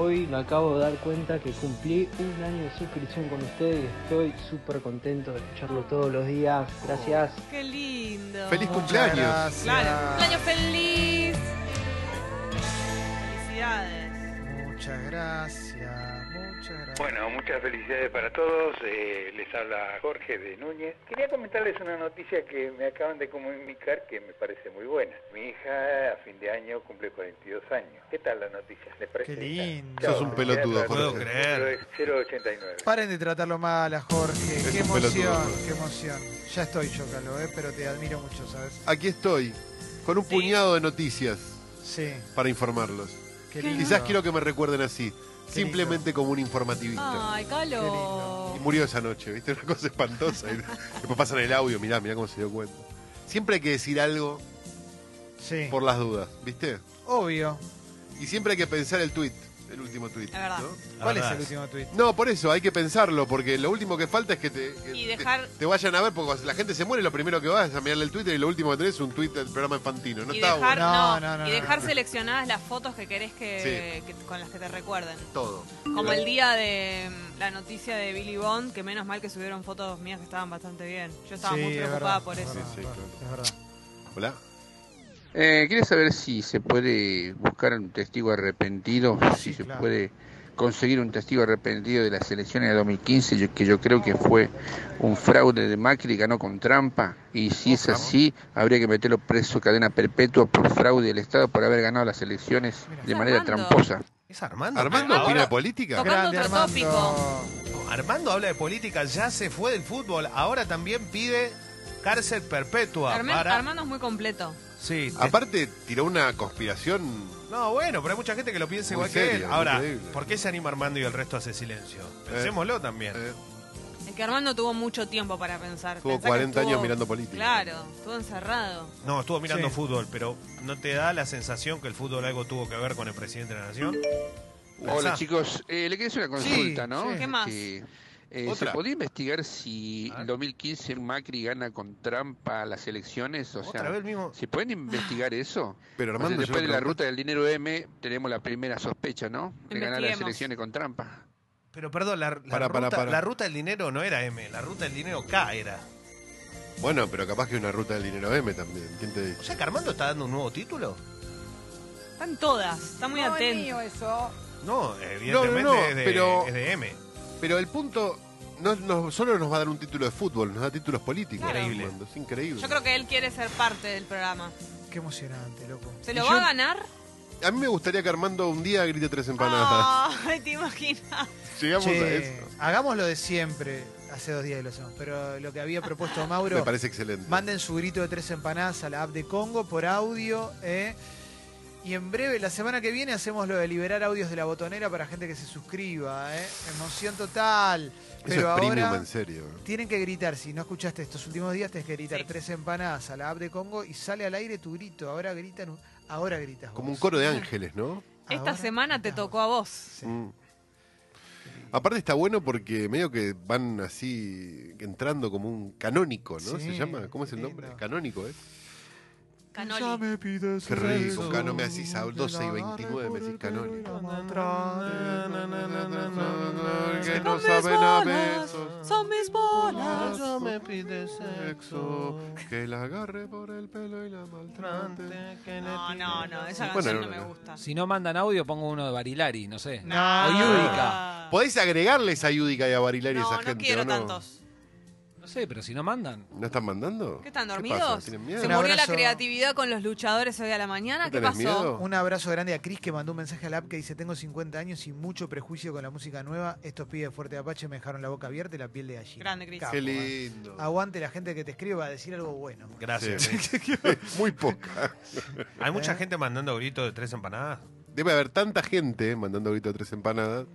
Hoy me acabo de dar cuenta que cumplí un año de suscripción con ustedes y estoy súper contento de escucharlo todos los días. Gracias. Qué lindo. ¡Feliz cumpleaños! gracias. Claro. Un año feliz. Felicidades. Muchas gracias, muchas gracias. Bueno, muchas felicidades para todos. Eh, les habla Jorge de Núñez. Quería comentarles una noticia que me acaban de comunicar que me parece muy buena. Mi hija a fin de año cumple 42 años. ¿Qué tal la noticia? ¿Les parece? Qué lindo. Sos un pelotudo. Puedo es 089. Paren de tratarlo mal a Jorge. Es qué pelotudo, emoción, qué emoción. Ya estoy, Chocalo, eh, pero te admiro mucho, ¿sabes? Aquí estoy, con un Sí. puñado de noticias Sí, para informarlos. qué lindo. Quizás quiero que me recuerden así, simplemente como un informativista. Ay, Calo. Y murió esa noche, ¿viste? Una cosa espantosa. Y después pasan el audio, mirá, mirá cómo se dio cuenta. Siempre hay que decir algo Sí, por las dudas, ¿viste? obvio. Y siempre hay que pensar el tweet, el último tweet. Es verdad. ¿no? ¿Cuál La es el último tweet? No, por eso, hay que pensarlo, porque lo último que falta es que te, que Y te- dejar- te, vayan a ver, porque la gente se muere, lo primero que vas es a mirarle el Twitter y lo último que tenés es un tweet del programa infantino. No y está dejar, bueno. No, no, no, no, y dejar no. seleccionadas las fotos que querés que, que- con las que te recuerden. Todo. Como el día de mm, la noticia de Billy Bond, que menos mal que subieron fotos mías que estaban bastante bien. Yo estaba Sí, muy es preocupada verdad, por es eso. verdad, Sí, sí, Es verdad. Hola. Eh, quería saber si se puede buscar un testigo arrepentido, Sí, si se claro. puede conseguir un testigo arrepentido de las elecciones de 2015, yo- que yo creo que fue un fraude de Macri, ganó con trampa, y si es así, habría que meterlo preso cadena perpetua por fraude del Estado por haber ganado las elecciones Mira. de manera Armando. tramposa. ¿Es Armando? ¿Armando Ahora- opina de política? Grande, otro Armando. tópico. Armando habla de política, ya se fue del fútbol, ahora también pide cárcel perpetua Arme- para... Armando es muy completo. Sí. Aparte, tiró una conspiración. No, bueno, pero hay mucha gente que lo piensa igual que él. Ahora, increíble. ¿por qué se anima Armando y el resto hace silencio? Pensémoslo también. eh, Es que Armando tuvo mucho tiempo para pensar. Tuvo Pensá que 40 años mirando política. Claro, estuvo encerrado. No, estuvo mirando Sí. fútbol, pero ¿no te da la sensación que el fútbol algo tuvo que ver con el presidente de la nación? Hola Pensá. chicos, eh, le quería hacer una Sí, consulta, ¿no? sí. ¿Qué más? Eh, ¿Se podía investigar si en 2015 Macri gana con trampa las elecciones? O sea, mismo. ¿se pueden investigar eso? Pero O sea, Armando después yo de la ruta del dinero M tenemos la primera sospecha, ¿no? De ganar las elecciones con trampa. Pero perdón, la, la Para, ruta, para, para. la ruta del dinero no era M, la ruta del dinero K era. Bueno, pero capaz que una ruta del dinero M también. ¿Quién te O sea que Armando está dando un nuevo título. Están todas, está muy atento. No, evidentemente no, es, de, pero- es de M. Pero el punto no, no solo nos va a dar un título de fútbol, nos da títulos políticos. Claro. Increíble. Armando, Es increíble. Yo creo que él quiere ser parte del programa. Qué emocionante, loco. ¿Se lo yo- va a ganar? A mí me gustaría que Armando un día grite tres empanadas. Ay, te imaginas. Llegamos a eso. hagamos lo de siempre. Hace dos días que lo hacemos. Pero lo que había propuesto Mauro, Me parece excelente. manden su grito de tres empanadas a la app de Congo por audio. ¿eh? Y en breve, la semana que viene, hacemos lo de liberar audios de la botonera para gente que se suscriba. ¿eh? Emoción total. Eso Pero es premium, ahora en serio. tienen que gritar. Si no escuchaste estos últimos días, tienes que gritar Sí. tres empanadas a la app de Congo y sale al aire tu grito. Ahora gritan, ahora gritas. Como un coro de ángeles, ¿no? Esta Ahora semana te tocó a vos. Sí. Mm. Aparte está bueno porque medio que van así entrando como un canónico, ¿no? Sí, ¿Se llama? ¿Cómo es el lindo. nombre? Canónico, ¿eh? Canoli. Qué rico, Cano, me decís a 12 y 29, me decís Canoli. Que no saben a besos. Son mis bolas. No me pides Sexo, que la agarre por el pelo y la maltrate. No, no, no, esa Bueno, canción no, no me no. gusta. Si no mandan audio, pongo uno de Barilari, no sé. No. O Yudica. ¿Podéis agregarles a Yudica y a Barilari a No, esa no gente? quiero o no? tantos. No sé, pero si no mandan. ¿No están mandando? ¿Qué están dormidos? ¿Tienen miedo? Se Un murió la abrazo. creatividad con los luchadores hoy a la mañana. ¿No ¿Qué tenés pasó? miedo? Un abrazo grande a Cris que mandó un mensaje al app que dice tengo 50 años y mucho prejuicio con la música nueva. Estos pibes de Fuerte Apache me dejaron la boca abierta y la piel de gallina. Grande, Cris. Capo, Qué eh. lindo. Aguante la gente que te escribe va a decir algo bueno. Gracias. Sí. Muy poca. Hay mucha ¿Eh? gente mandando gritos de tres empanadas. Debe haber tanta gente mandando grito a tres empanadas.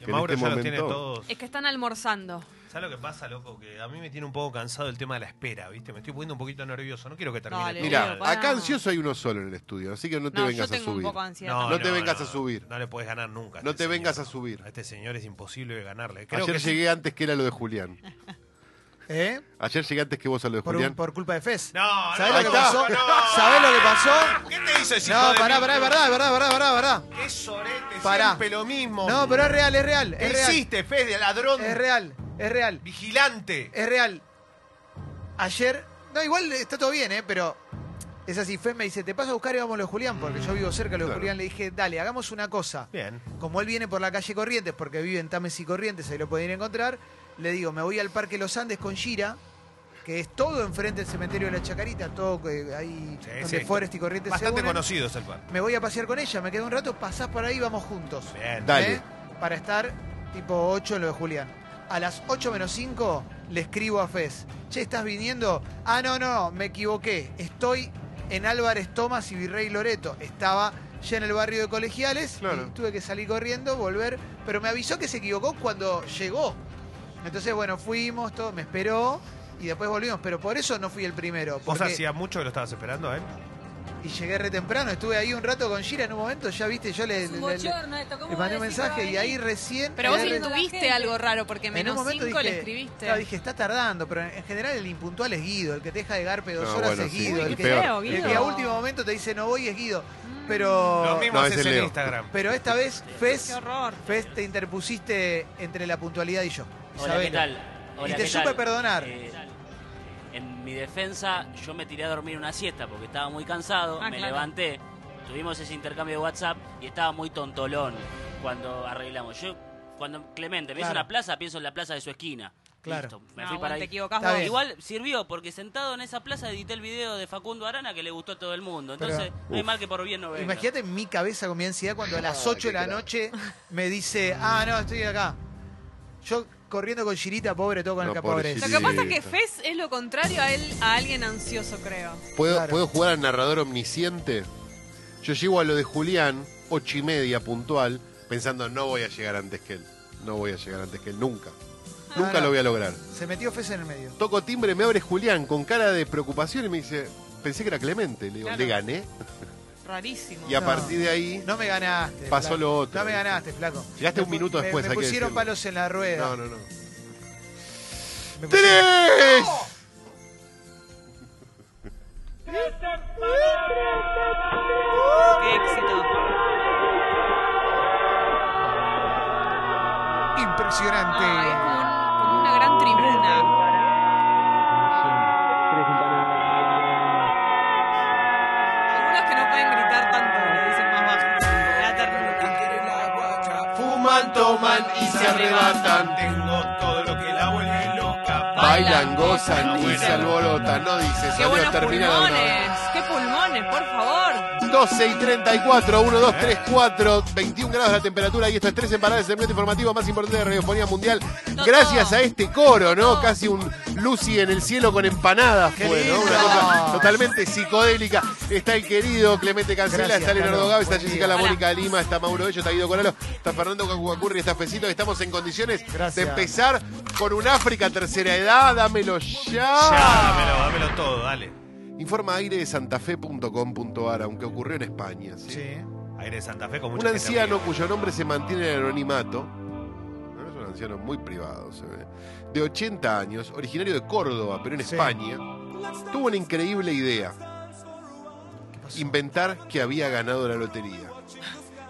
Y Que Mauro este ya los tiene momento- todos. Es que están almorzando. ¿Sabes lo que pasa, loco? Que a mí me tiene un poco cansado el tema de la espera, ¿viste? Me estoy poniendo un poquito nervioso. No quiero que termine Dale, todo Mira, pará. acá ansioso hay uno solo en el estudio, así que no te No, yo vengas a un subir. poco de ansiedad. No, No te vengas a subir. No le puedes ganar nunca. a No este te vengas a subir. A este señor es imposible ganarle. Creo Ayer que sí. llegué antes que era lo de Julián. ¿Eh? Ayer llegué antes que vos a lo de Por, Julián. por culpa de Fez. No, ¿Sabés no, lo que pasó? no. ¿Sabés lo que pasó? ¿Qué te hizo ese hijo No, de pará, mil? pará, es verdad, es verdad, es verdad, es verdad, es verdad. Qué sorete, Pará. siempre lo mismo. No, pero es real, es real, ¿Qué es real. hiciste, Fede, ladrón? Es real, es real, Vigilante. es real. Ayer, no, igual está todo bien, ¿eh? Pero es así, Fez me dice, te paso a buscar y vamos a lo de Julián, porque yo vivo cerca de lo de Claro. Julián. Le dije, dale, hagamos una cosa. Bien. Como él viene por la calle Corrientes, porque vive en Tames y Corrientes, ahí lo pueden encontrar, le digo, me voy al Parque Los Andes con Gira, que es todo enfrente del cementerio de la Chacarita, todo eh, ahí Sí, donde sí. Forest y Corrientes se Bastante unen. conocido es el par. Me voy a pasear con ella, me quedo un rato, pasás por ahí, vamos juntos. Bien. Dale. ¿eh? Para estar tipo 8 en lo de Julián. A las 8 menos 5 le escribo a Fez. Che, ¿estás viniendo? Ah, no, no, me equivoqué. Estoy en Álvarez Tomás y Virrey Loreto. Estaba ya en el barrio de Colegiales Claro. y tuve que salir corriendo, volver. Pero me avisó que se equivocó cuando llegó. Entonces, bueno, fuimos, todo, me esperó y después volvimos. Pero por eso no fui el primero. ¿Vos porque- hacía mucho que lo estabas esperando a él? Y llegué re temprano, estuve ahí un rato con Gira en un momento, ya viste, yo le, le- le- le mandé un mensaje y ahí recién... Pero vos intuviste algo raro, porque en un menos momento 5 le dije, escribiste. claro, dije, está tardando, pero en general el impuntual es Guido, el que te deja de garpe dos No, horas bueno, es sí, Guido, Uy, el, qué que, feo, el Guido. que a último momento te dice no voy es Guido. Pero, Lo mismo No, haces ese en Leo. Instagram. pero esta vez, Fez, Qué horror. Fez, te interpusiste entre la puntualidad y yo. Hola, Sabelo. ¿qué tal? Hola, Y te ¿qué supe tal? perdonar. Eh, en mi defensa, yo me tiré a dormir una siesta porque estaba muy cansado, Ah, me claro. levanté, tuvimos ese intercambio de WhatsApp y estaba muy tontolón cuando arreglamos. Yo, cuando Clemente me Claro. una plaza, pienso en la plaza de su esquina. Claro. Listo, me No, fui para te ahí. equivocás vos. Igual sirvió porque sentado en esa plaza edité el video de Facundo Arana que le gustó a todo el mundo. Entonces, Pero- no hay mal que por bien no venga. Imagínate en mi cabeza con mi ansiedad cuando a las Ah, 8 de qué la noche me dice, ah, no, estoy acá. Yo corriendo con Girita, pobre, todo con No, el pobre capabrés. Lo que pasa es que. Fez es lo contrario a él, a alguien ansioso, creo. ¿Puedo, Claro. ¿Puedo jugar al narrador omnisciente? Yo llego a lo de Julián, ocho y media puntual, pensando no voy a llegar antes que él. No voy a llegar antes que él, nunca. Nunca no. lo voy a lograr. Se metió Fez en el medio. Toco timbre, me abre Julián con cara de preocupación y me dice, pensé que era Clemente. Le digo, Claro. le gané. Rarísimo. Y a No. partir de ahí, No me ganaste. Pasó flaco. lo otro. No me ganaste, flaco. Llegaste Me un pu- minuto me- después, Me, hay que pusieron decirlo. palos en la rueda. no, no, no. Me pusieron- ¡Tres! Qué éxito. Impresionante. Ay, es como, un- como una gran tribuna. Toman y se arrebatan. Tengo todo lo que la vuelve loca. Bailan, gozan y se alborotan. No dice, Qué salió buenos la pulmones. Qué pulmones, por favor. 12 y 34, 1, 2, 3, 4, 21 grados la temperatura y esto es tres empanadas, el segmento informativo más importante de la radiofonía mundial. No, Gracias no. a este coro. No. Casi un Lucy en el cielo con empanadas Qué fue, ¿no? Una cosa totalmente psicodélica. Está el querido Clemente Cancela, Gracias, está Leonardo. Gávez, está Jessica. La Mónica Lima, está Mauro Bello, está Guido Coralo, está Fernando Cacuacurri, está Fecito. Estamos en condiciones Gracias. de empezar con un África tercera edad. Dámelo ya. Ya, dámelo, dámelo todo, dale. Informa aire de santafe.com.ar, aunque ocurrió en España. ¿sí? Sí. Aire de Santa Fe con Un mucha gente anciano amiga. cuyo nombre se mantiene en el anonimato, ¿no? es un anciano muy privado, se ve, de 80 años, originario de Córdoba, pero en Sí. España, tuvo una increíble idea, inventar que había ganado la lotería.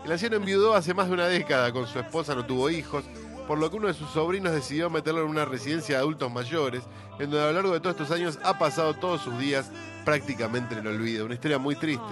El anciano enviudó hace más de una década, con su esposa no tuvo hijos, por lo que uno de sus sobrinos decidió meterlo en una residencia de adultos mayores, en donde a lo largo de todos estos años ha pasado todos sus días prácticamente en el olvido. Una historia muy triste.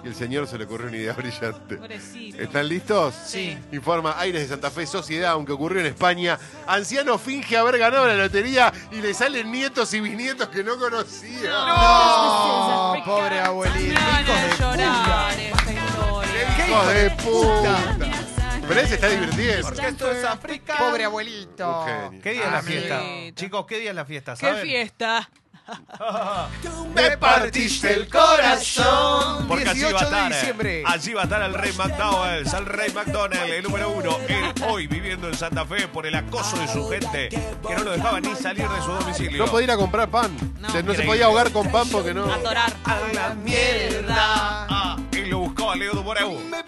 No. Y el señor se le ocurrió una idea brillante. Pobrecito. ¿Están listos? Sí. Informa Aires de Santa Fe Sociedad, aunque ocurrió en España. Anciano finge haber ganado la lotería y le salen nietos y bisnietos que no conocía. No, pobre abuelito. Me van Hijos de llorar puta. esta historia. ¿Qué ¡Hijo de puta? puta! Pero él se está divirtiendo. Porque esto es África. Pobre abuelito. Un genio. ¿Qué día es la Amiguito. fiesta? Chicos, ¿qué día es la fiesta? ¡Qué ¿Saben? fiesta! Me partiste el corazón. Porque allí va, a 18 de estar, eh, diciembre. allí va a estar el Rey McDonald's, el Rey McDonald's, el número uno, él hoy viviendo en Santa Fe por el acoso de su gente, que no lo dejaba ni salir de su domicilio. No podía ir a comprar pan. No. O sea, no se podía ahogar con pan porque no. Atorar. A la mierda. Ah, y lo buscó a Leo. Me el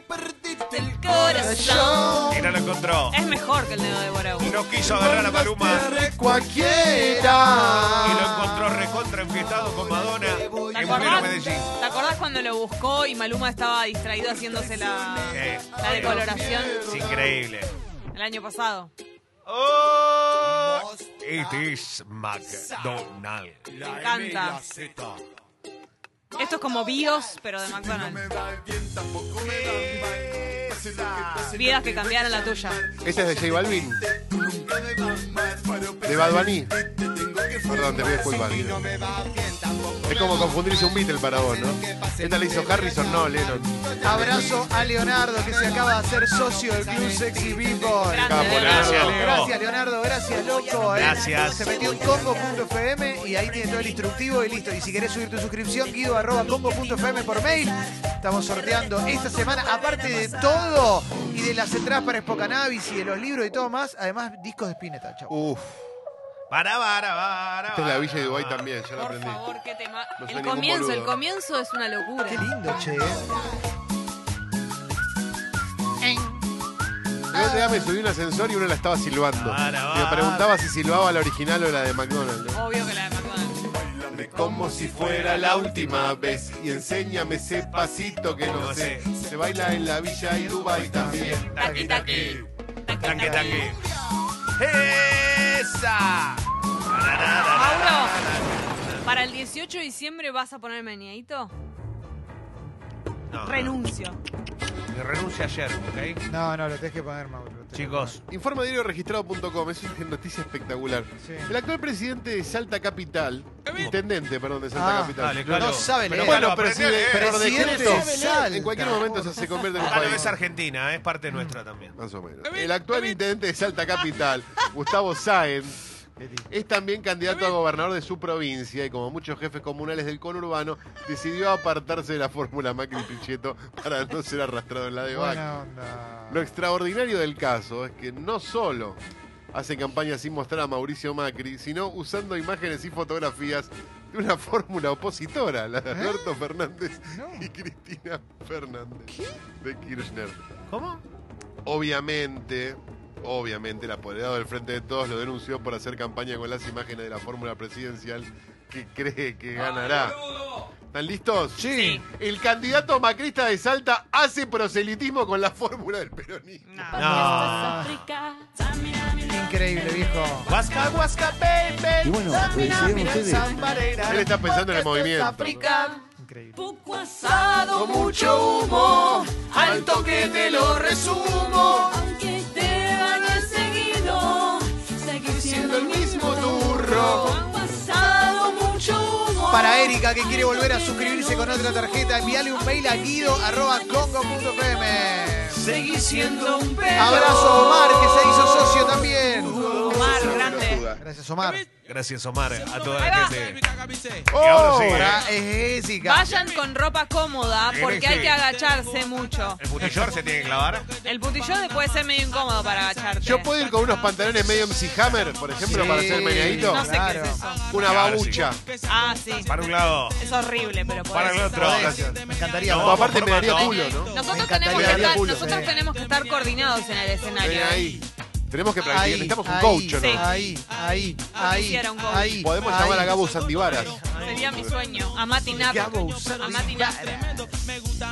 corazón. Y no lo encontró. Es mejor que el dedo de Borau. Y no quiso agarrar a Maluma. Cualquiera. Y lo encontró recontra enfiestado con Madonna ¿Te acordás, Medellín. ¿Te acordás cuando lo buscó y Maluma estaba distraído haciéndose la, Eh, la decoloración Es increíble. el año pasado? Oh, it is McDonald's. Me encanta. Esto es como BIOS, pero de McDonald's. Vidas que cambiaron la tuya. Este es de J Balvin. De Bad Bunny. Perdón, te pido disculpas. Guido. Es como confundirse un Beatle para vos, ¿no? Esta le hizo Harrison, no, Lennon. Abrazo a Leonardo que se acaba de hacer socio del Club Sexy People. Leonardo. Gracias, Leo. Gracias, Leonardo, gracias, loco. ¿eh? Gracias. Se metió en congo.fm y ahí tiene todo el instructivo y listo. Y si querés subir tu suscripción, guido arroba congo.fm por mail. Estamos sorteando esta semana, aparte de todo y de las entradas para Spocanabis y de los libros y todo más, además discos de Spinetta, chau. Uf, Para, para, para. esta es la Villa de. Dubái también, ya lo Por aprendí. favor, qué tema. No soy el ningún comienzo, boludo. el comienzo es una locura. Qué lindo, che. El otro día me subí a un ascensor y uno la estaba silbando. Para, me preguntaba si silbaba la original o la de McDonald's. ¿no? Obvio que la de McDonald's. Como si fuera la última vez y enséñame ese pasito que no No sé. sé. Se baila en la Villa y Dubai también. Taqui, taqui. Taqui, Tanque, taqui. ¡Esa! Mauro, para el 18 de diciembre vas a poner meneadito. No, Renuncio. Me renuncia ayer, ¿ok? No, no, lo tenés que poner, Mauro. lo tenés que Chicos, Informa diario registrado.com, es una noticia espectacular. Sí. El actual presidente de Salta Capital, intendente, perdón, de Salta Ah, Capital. dale. Calo. No sabe Pero leer. Bueno, a leer. por Presidente decreto, de Salta. en cualquier momento ya se convierte en un país. es argentina, es parte nuestra también. Más o menos. El actual intendente de Salta Capital, Gustavo Sáenz. Es también candidato a gobernador de su provincia y como muchos jefes comunales del conurbano, decidió apartarse de la fórmula Macri Pichetto para no ser arrastrado en la de Bac. Buena onda. Lo extraordinario del caso es que no solo hace campaña sin mostrar a Mauricio Macri, sino usando imágenes y fotografías de una fórmula opositora, la de Alberto Fernández No. y Cristina Fernández de Kirchner. ¿Cómo? Obviamente, obviamente, el apoderado del Frente de Todos lo denunció por hacer campaña con las imágenes de la fórmula presidencial que cree que ganará. ¿Están listos? Sí. El candidato macrista de Salta hace proselitismo con la fórmula del peronismo. No. Ah, increíble, viejo. Huasca, huasca, baby. Y bueno, ustedes. Él está pensando en el movimiento. África, Increíble. poco asado, mucho humo, al toque te lo resumo. Que quiere volver a suscribirse con otra tarjeta, envíale un mail a guido.congo.fm. Seguir siendo un perro. Abrazo Omar que se hizo socio también. Gracias Omar. Gracias, Omar, a toda la gente. ¡Oh! Y ahora sí, ¿eh? Jessica. Vayan con ropa cómoda porque hay que agacharse mucho. ¿El putillor se tiene que clavar? El putillón puede ser medio incómodo para agacharte. Yo puedo ir con unos pantalones medio MC Hammer, por ejemplo, Sí. para hacer el meneadito. No sé Claro. qué es eso. Una babucha. Ah, sí. Para un lado, Es horrible, pero por para el otro. Podés. Me encantaría. No, aparte me daría culo, ¿no? Nosotros, tenemos que, estar, culo. nosotros Sí. tenemos que estar coordinados en el escenario. Ven ¿eh? ahí. Tenemos que practicar. Ahí, Necesitamos un ahí, coach, ¿o ¿no? Sí. Ahí, ahí, ahí. Podemos ahí. llamar a Gabo Sandivaras. Sería mi sueño. A Mati Nap. Gabo A Mati Nap.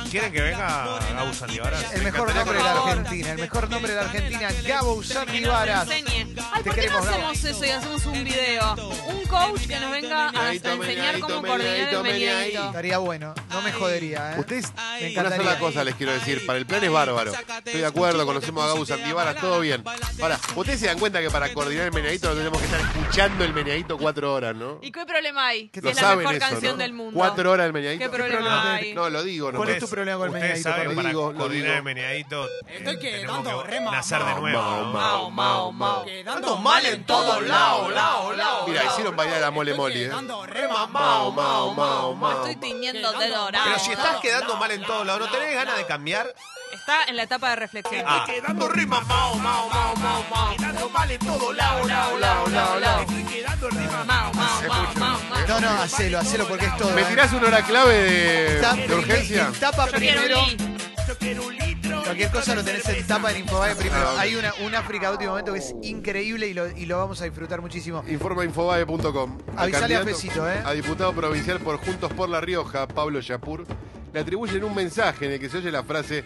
¿Quieren que venga Gabo Sandivaras? El mejor nombre de la Argentina, el mejor nombre de la Argentina, Gabo Que enseñe. Ay, ¿por qué no hacemos eso y hacemos un video? Un coach que nos venga a, enseñar cómo coordinar el meneadito. Estaría bueno, no me jodería, ¿eh? Ustedes, Me una sola cosa les quiero decir. Para el plan es bárbaro. Estoy de acuerdo, conocemos a Gabo Sandivaras, todo bien. Ahora, ustedes se dan cuenta que para coordinar el meneadito no tenemos que estar escuchando el meneadito cuatro horas, ¿no? ¿Y qué problema hay? ¿Qué Si Lo es la saben mejor eso, canción ¿no? del mundo. Cuatro horas el meneadito. ¿Qué problema problema hay? No, lo digo, no. ¿Cuál es tu problema con el Ustedes meneadito? saben, Lo para digo, lo coordinar digo. el meneadito Estoy quedando que re mamado. nacer de nuevo. Mao, mao, mao. Quedando mal en todos lados, lados, lados. Mira, hicieron bailar a Mole Mole, ¿eh? Quedando re Mao, mao, mao, mao. Estoy tiñendo de dorado. Pero si estás quedando mal en todos lados, ¿no tenés ganas de cambiar? Está en la etapa de reflexión. Ah, Quedando rima, mao, mao, mao, mao, mao. Quedando mal en todos lados, lados, lados, lados, lados. Estoy quedando rima, Mao, mao, mao, mao. No, no, hacelo, hacelo porque es todo. ¿Me tirás una hora clave de, de urgencia? Tapa Yo quiero primero. un. Yo quiero un litro Cualquier cosa lo tenés en tapa en Infobae primero. Ah, ok. Hay una, un África de último momento que es increíble y lo, y lo vamos a disfrutar muchísimo. Informa infobae.com. El Avisale a candidato Fecito, ¿eh? A diputado provincial por Juntos por La Rioja, Pablo Yapur, le atribuyen un mensaje en el que se oye la frase: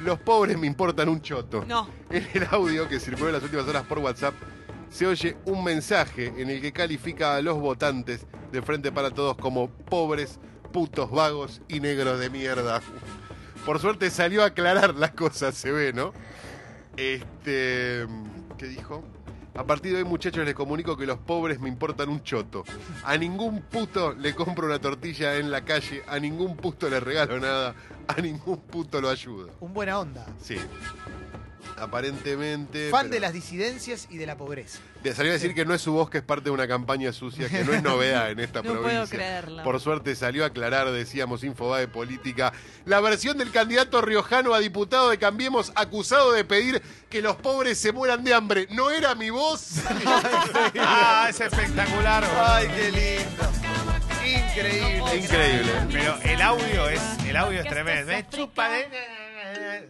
Los pobres me importan un choto. No. En el audio que circuló en las últimas horas por WhatsApp, se oye un mensaje en el que califica a los votantes de Frente para Todos como pobres, putos, vagos y negros de mierda. Por suerte salió a aclarar las cosas, se ve, ¿no? Este. ¿Qué dijo? A partir de hoy, muchachos, les comunico que los pobres me importan un choto. A ningún puto le compro una tortilla en la calle, a ningún puto le regalo nada, a ningún puto lo ayudo. Un buena onda. Sí. Aparentemente. Fan pero- de las disidencias y de la pobreza. de- Salió a decir que no es su voz, que es parte de una campaña sucia, que no es novedad en esta No puedo provincia. creerlo. Por suerte salió a aclarar, decíamos, Infobae Política, la versión del candidato riojano a diputado de Cambiemos acusado de pedir que los pobres se mueran de hambre. ¿No era mi voz? Ah, es espectacular. Ay, qué lindo. Increíble. Increíble. Pero el audio es, el audio es tremendo. Me chupa de...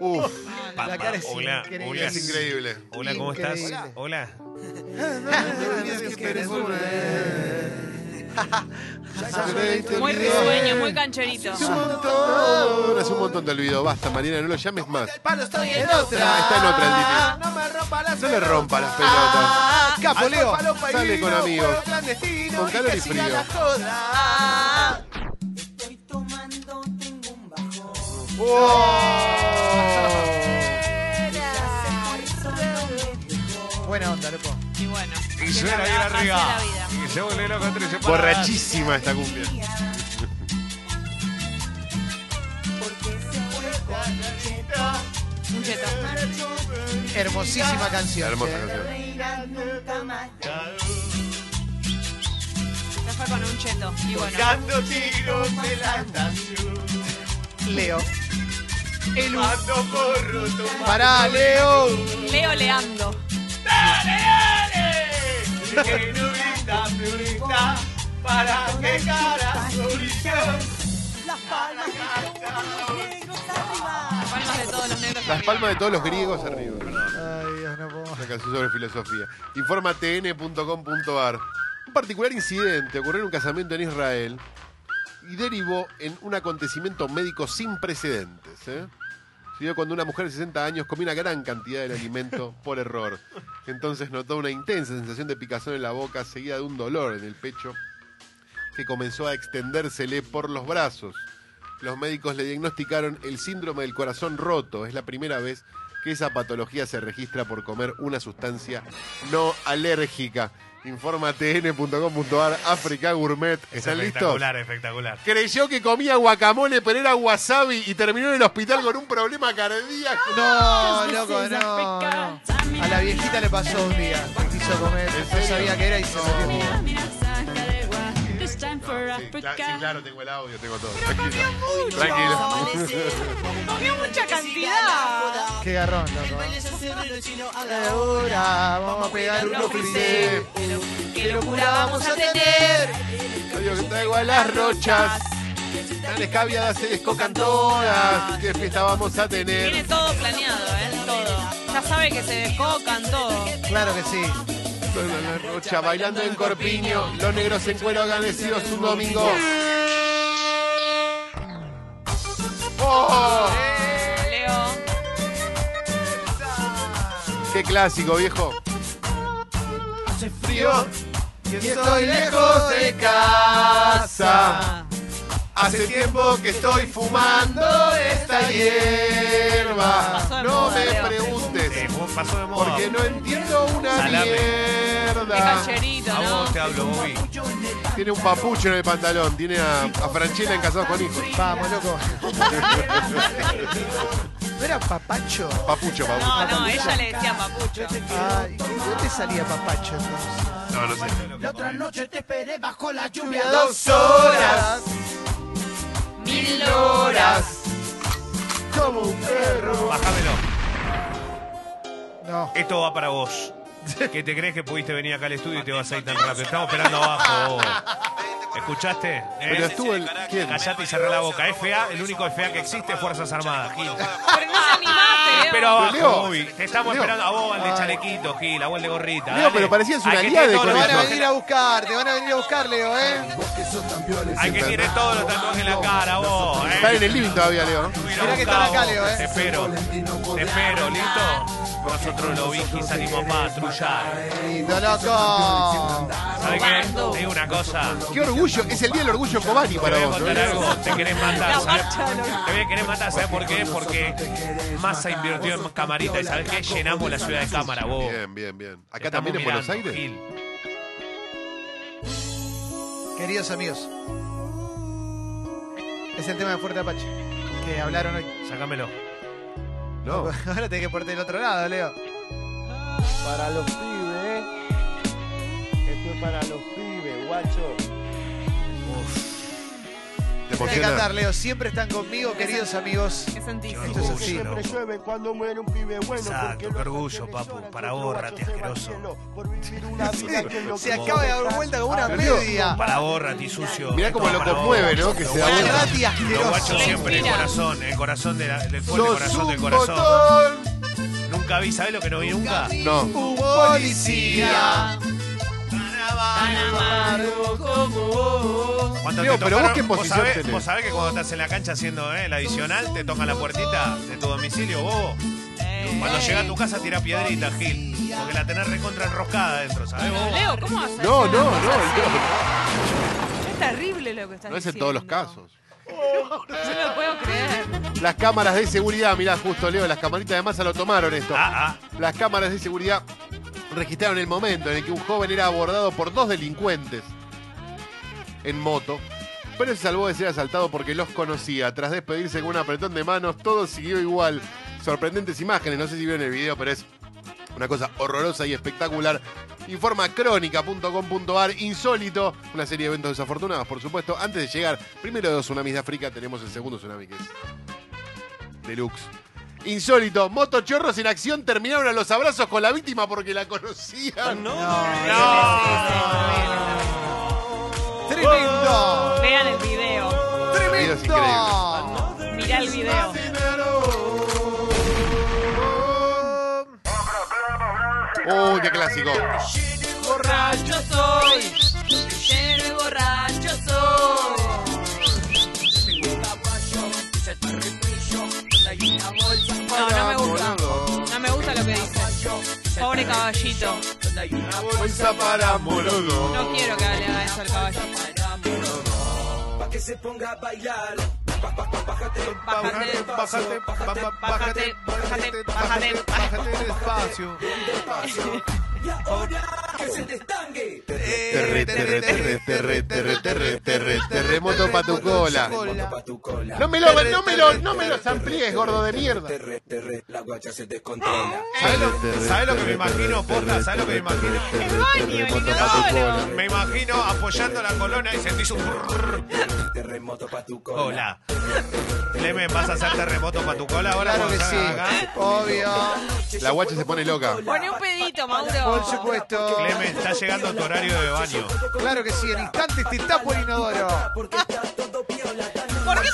Uf, La cara es hola, increíble. hola. es increíble. Hola, ¿cómo estás? Hola. Muy risueño, muy cancherito. Hace un montón, hace un montón te olvido. Basta, Mariana, no lo llames más. Palo estoy en Está, está en otra el Titi. No me rompa las No le rompa las pelotas. Capo, Leo. Sale con amigos. Con calor y frío. Buena onda, loco. Y bueno. Y suena ahí Así arriba. Y se vuelve loco entre separadas. Borrachísima esta cumbia. Un cheto. Hermosísima canción. Hermosa canción. Se fue con un cheto. Y bueno. Dando tiros de la estación. Leo. El. Pará, Leo. Leo Leando. ¡Dale, dale! Que florita, para que cara solución. Palmas de todos los negros. Las arriba. palmas de todos los griegos arriba. Ay, Dios, no puedo. Una canción sobre filosofía. Informa tn.com.ar. Un particular incidente ocurrió en un casamiento en Israel y derivó en un acontecimiento médico sin precedentes. ¿eh? Dio cuando una mujer de 60 años comió una gran cantidad del alimento por error. Entonces notó una intensa sensación de picazón en la boca, seguida de un dolor en el pecho que comenzó a extendérsele por los brazos. Los médicos le diagnosticaron el síndrome del corazón roto. Es la primera vez que esa patología se registra por comer una sustancia no alérgica. Informa tn.com.ar, África Gourmet. Es ¿Están listos? espectacular, espectacular. Creyó que comía guacamole, pero era wasabi y terminó en el hospital con un problema cardíaco. No, loco, no, no. A la viejita le pasó un día. Quiso comer, ¿En no sabía qué era y se metió. Sí, cla- sí, claro, tengo el audio, tengo todo. Tranquilo. Tranquilo. Comió mucha cantidad. Qué garrón, loco. Ahora vamos a pegar uno frisé. Qué locura vamos a tener. Odio que traigo a las rochas. Tan escabiadas se descocan todas. ¿Qué fiesta vamos a Tiene tener? todo planeado, ¿eh? Todo. Ya sabe que se descocan todo. Claro que sí. La rocha bailando en Corpiño. Los negros en cuero agradecidos un domingo. ¡Oh! Leo. ¡Qué clásico, viejo! Hace frío Y estoy lejos de casa. Hace tiempo que estoy fumando esta hierba. No me Leo. Pasó de moda. porque no entiendo una Salame. Qué mierda. cancherito, A ¿no? vos te hablo, Bobby. Tiene un papucho en el pantalón, tiene a, a Franchella en Casados con Hijos. Vamos, loco. ¿No era papacho? Papucho, No, papucho. no, ella le decía papucho. Ay, ¿de dónde salía papacho entonces? No, no sé. La otra noche te esperé bajo la lluvia Lluvia dos horas. Mil horas. Como un perro. Bájamelo. No. Esto va para vos. ¿Qué te crees que pudiste venir acá al estudio y te vas a ir tan rápido? Estamos esperando abajo. vos. ¿Escuchaste? ¿Eh? Pero estuvo el. ¿Quién? Callate y cerrá la boca. FA, el único FA que existe, Fuerzas Armadas. Gil. Pero no se pero abajo, Bobby. Te estamos Leo. esperando a vos, al de chalequito, Gil, a vos el de gorrita. Leo, dale. pero parecías una tiene de Te van a venir a buscar, te van a venir a buscar, Leo, ¿eh? Al que tiene todos los tatuajes en la cara, vos. ¿eh? Está en el living todavía, Leo. Mirá que están acá, Leo, ¿eh? Te espero. Te espero, ¿listo? Nosotros los Vigis salimos a patrullar. Lindo, loco. ¿Sabes qué? Te digo una cosa. Qué orgullo, es el día del orgullo Cobani Te para voy a vos. contar ¿no? algo, te querés matar, ¿sabes? Te voy a querer matar, ¿sabes por qué? Porque Massa invirtió en camarita y ¿sabes qué? Llenamos la ciudad de cámara, vos. Bien, bien, bien. Acá Estamos también en Buenos mirando, Aires. Gil. Queridos amigos, es el tema de Fuerte Apache que hablaron hoy. Sácamelo. No. Ahora tenés que ponerte del otro lado, Leo. Para los pibes, ¿eh? Esto es para los pibes, guacho. Que cantar, Leo. Siempre están conmigo, queridos amigos. ¿Qué sentís? Esto es así. Siempre llueve cuando muere un pibe bueno. Exacto, qué orgullo, papu. Para vos, rati asqueroso. Se acaba de dar vuelta como una media. Para vos, Rati sucio. Mirá cómo lo conmueve, vos. ¿no? Que se da vuelta. Rati Los asqueroso. guachos siempre, el corazón, el corazón del fuerte corazón del corazón. Nunca vi, ¿sabés lo que no vi nunca? No. Un policía. Cuando Leo, te pero vos tocaron- qué posición sabés, tenés? vos sabés que cuando estás en la cancha haciendo eh, el adicional, te tocan la puertita de tu domicilio, bobo. Cuando llega a tu casa, tira piedrita, Gil. Porque la tenés recontra enroscada adentro, ¿sabés vos? Leo, ¿cómo a No, no, no, no. Es terrible lo que estás No es en diciendo. todos los casos. No lo puedo creer. Las cámaras de seguridad, mirá, justo Leo, las camaritas de masa lo tomaron esto. Ah, Las cámaras de seguridad registraron el momento en el que un joven era abordado por dos delincuentes en moto, pero se salvó de ser asaltado porque los conocía. Tras despedirse con un apretón de manos, todo siguió igual. Sorprendentes imágenes, no sé si vieron el video, pero es una cosa horrorosa y espectacular. Informa crónica.com.ar, insólito, una serie de eventos desafortunados, por supuesto. Antes de llegar, primero de los tsunamis de África, tenemos el segundo tsunami que es deluxe. Insólito, motochorros en acción terminaron a los abrazos con la víctima porque la conocían. No. Tremendo. Vean el video. Tremendo. Mirá el video. Uy, qué clásico. Borracho soy. Lleno de borracho soy. No, no me gusta. Pobre caballito. Bolsa para morodo. No quiero que le haga eso al caballito. Bájate, Bájate, bájate, bájate, bájate, bájate, bájate, bájate. Despacio. Terre, terre, terre, terre, terre, terre, terre, terremoto pa' tu cola. No me lo, no me lo, no me los amplíes, gordo de mierda. ¿Sabés lo, sabés lo que me imagino, posta? ¿Sabés lo que me imagino? Terremoto pa' tu cola. Me imagino apoyando la colona y sentís un... Hola. Clemen, ¿vas a hacer terremoto para tu cola ahora? Claro que sí. Obvio. La guacha se pone loca. Pone un pedito, Mauro. Por supuesto. Clemen, está llegando tu horario de baño. Claro que sí. En instantes te tapo el inodoro. ¿Por qué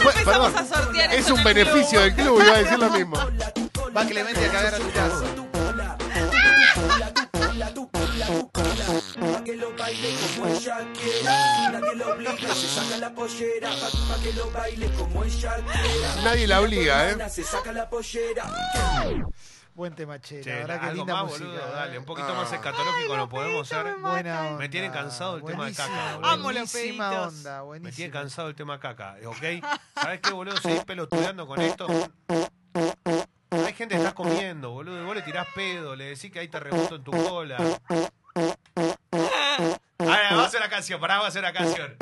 no empezamos perdón, a sortear Es un en el beneficio del club, iba a decir lo mismo. Va Clemente a cagar a tu casa. Nadie la obliga, ¿eh? Buen tema, che. Che, La verdad que algo linda más, música. boludo, ¿eh? dale, un poquito más escatológico no podemos ser. Buena onda. Me tiene cansado el tema de caca, Buenísima, boludo. Amo los buenísima peditos. onda, Me tiene buenísima. cansado el tema caca, ¿ok? ¿Sabes qué, boludo? Seguís pelotudeando con esto. Hay gente que está comiendo, boludo, y vos le tirás pedo, le decís que hay terremoto en tu cola. A ver, vamos a hacer una canción, pará, vamos a hacer una canción.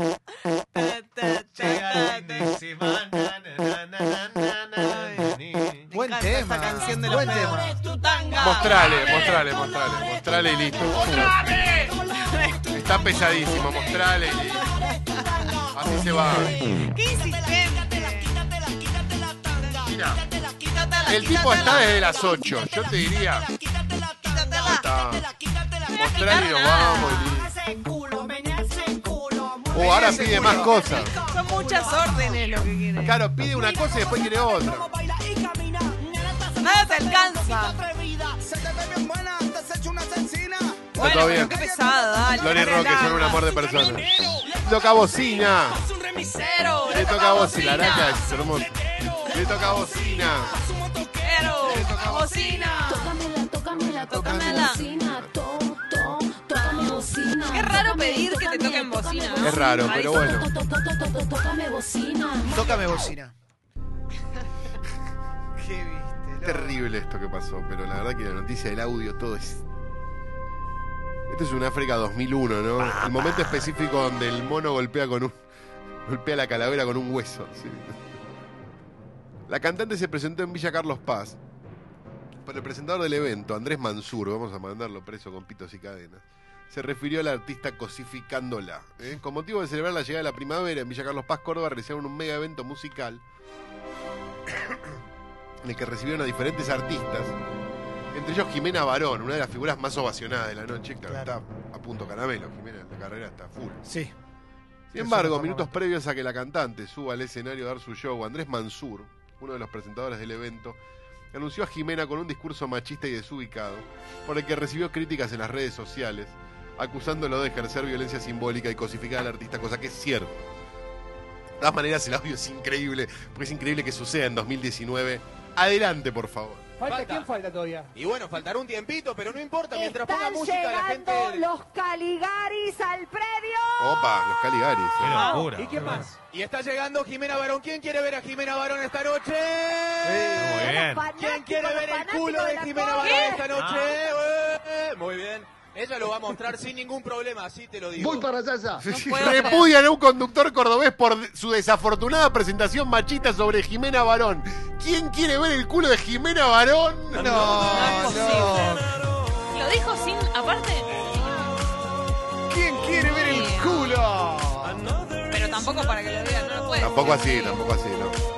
Tema. esta canción de los Buen pedos. tema. Tu tanga. Mostrale, mostrale, mostrale. Mostrale y listo. Está pesadísimo, mostrale y listo. Así se va. Qué. Mira, Quítatela, el tipo está desde las 8. Yo te diría. quítatela. Está. Mostrale y nos vamos y listo. Oh, ahora pide más cosas. Son muchas órdenes lo que quiere. Claro, pide una cosa y después quiere otra. Nada te alcanza. Bueno, todo bien. qué pesada, dale. Lori Roque son un amor de persona. Toca bocina. Le toca a vos y la araca es hermoso. Le toca bocina. Bocina. Tócamela, tócamela, Tócamela. bocina. Bocina. Qué raro pedir que te toquen bocina, ¿no? Es raro, pero bueno. Tócame bocina. Tócame bocina. Loco? Terrible esto que pasó, pero la verdad que la noticia del audio todo es. Esto es un África 2001, ¿no? El momento específico donde el mono golpea con un. golpea la calavera con un hueso. sí. La cantante se presentó en Villa Carlos Paz por el presentador del evento, Andrés Mansur, vamos a mandarlo preso con pitos y cadenas. Se refirió al artista cosificándola. ¿eh? Con motivo de celebrar la llegada de la primavera en Villa Carlos Paz, Córdoba, realizaron un mega evento musical en el que recibieron a diferentes artistas, entre ellos Jimena Barón, una de las figuras más ovacionadas de la noche. Claro, está a punto caramelo, Jimena, la carrera está full. Sí. Sin embargo, minutos previos a que la cantante suba al escenario a dar su show, Andrés Mansur, uno de los presentadores del evento, anunció a Jimena con un discurso machista y desubicado, por el que recibió críticas en las redes sociales, acusándolo de ejercer violencia simbólica y cosificar al artista, cosa que es cierto. De todas maneras, el audio es increíble, porque es increíble que suceda en 2019. Adelante, por favor. ¿Falta? ¿Quién falta todavía? Y bueno, faltará un tiempito, pero no importa. Mientras ponga música, la gente. llegando los Caligaris al predio. Opa, los Caligaris. Qué eh. locura. ¿Y quién más? Y está llegando Jimena Barón. ¿Quién quiere ver a Jimena Barón esta noche? Muy bien. ¿Quién quiere ver el culo de Jimena Barón esta noche? Eh, Muy bien. Ella lo va a mostrar sin ningún problema, así te lo digo. Voy para allá. Repudian a un conductor cordobés por su desafortunada presentación machista sobre Jimena Barón. ¿Quién quiere ver el culo de Jimena Barón? No, No es posible. Lo dijo sin, aparte, ¿Quién quiere ver el culo? pero tampoco para que lo digan, no lo puede. Tampoco así, tampoco así, ¿no?